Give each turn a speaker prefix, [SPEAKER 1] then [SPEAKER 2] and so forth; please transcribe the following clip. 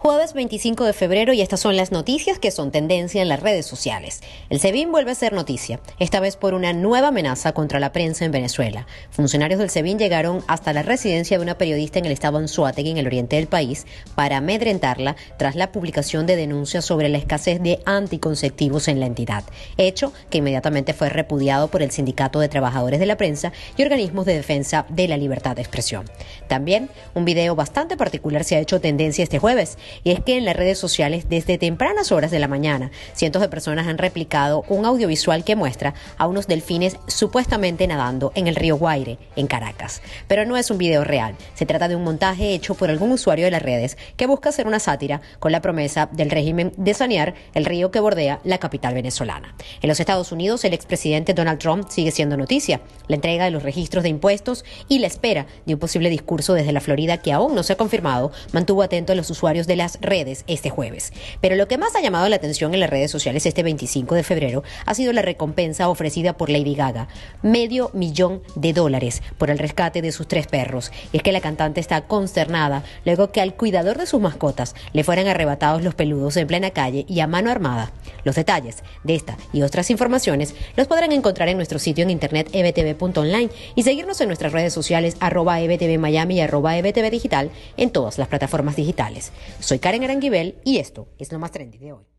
[SPEAKER 1] Jueves 25 de febrero y estas son las noticias que son tendencia en las redes sociales. El SEBIN vuelve a ser noticia, esta vez por una nueva amenaza contra la prensa en Venezuela. Funcionarios del SEBIN llegaron hasta la residencia de una periodista en el estado Anzuategui, en el oriente del país, para amedrentarla tras la publicación de denuncias sobre la escasez de anticonceptivos en la entidad, hecho que inmediatamente fue repudiado por el Sindicato de Trabajadores de la Prensa y organismos de defensa de la libertad de expresión. También un video bastante particular se ha hecho tendencia este jueves y es que en las redes sociales desde tempranas horas de la mañana cientos de personas han replicado un audiovisual que muestra a unos delfines supuestamente nadando en el río Guaire, en Caracas. Pero no es un video real, se trata de un montaje hecho por algún usuario de las redes que busca hacer una sátira con la promesa del régimen de sanear el río que bordea la capital venezolana. En los Estados Unidos, el expresidente Donald Trump sigue siendo noticia. La entrega de los registros de impuestos y la espera de un posible discurso desde la Florida que aún no se ha confirmado mantuvo atento a los usuarios de las redes este jueves. Pero lo que más ha llamado la atención en las redes sociales este 25 de febrero ha sido la recompensa ofrecida por Lady Gaga, medio millón de dólares por el rescate de sus tres perros. Y es que la cantante está consternada luego que al cuidador de sus mascotas le fueran arrebatados los peludos en plena calle y a mano armada. Los detalles de esta y otras informaciones los podrán encontrar en nuestro sitio en internet ebtv.online y seguirnos en nuestras redes sociales arroba ebtv Miami y arroba ebtv digital en todas las plataformas digitales. Soy Karen Aranguibel y esto es lo más trendy de hoy.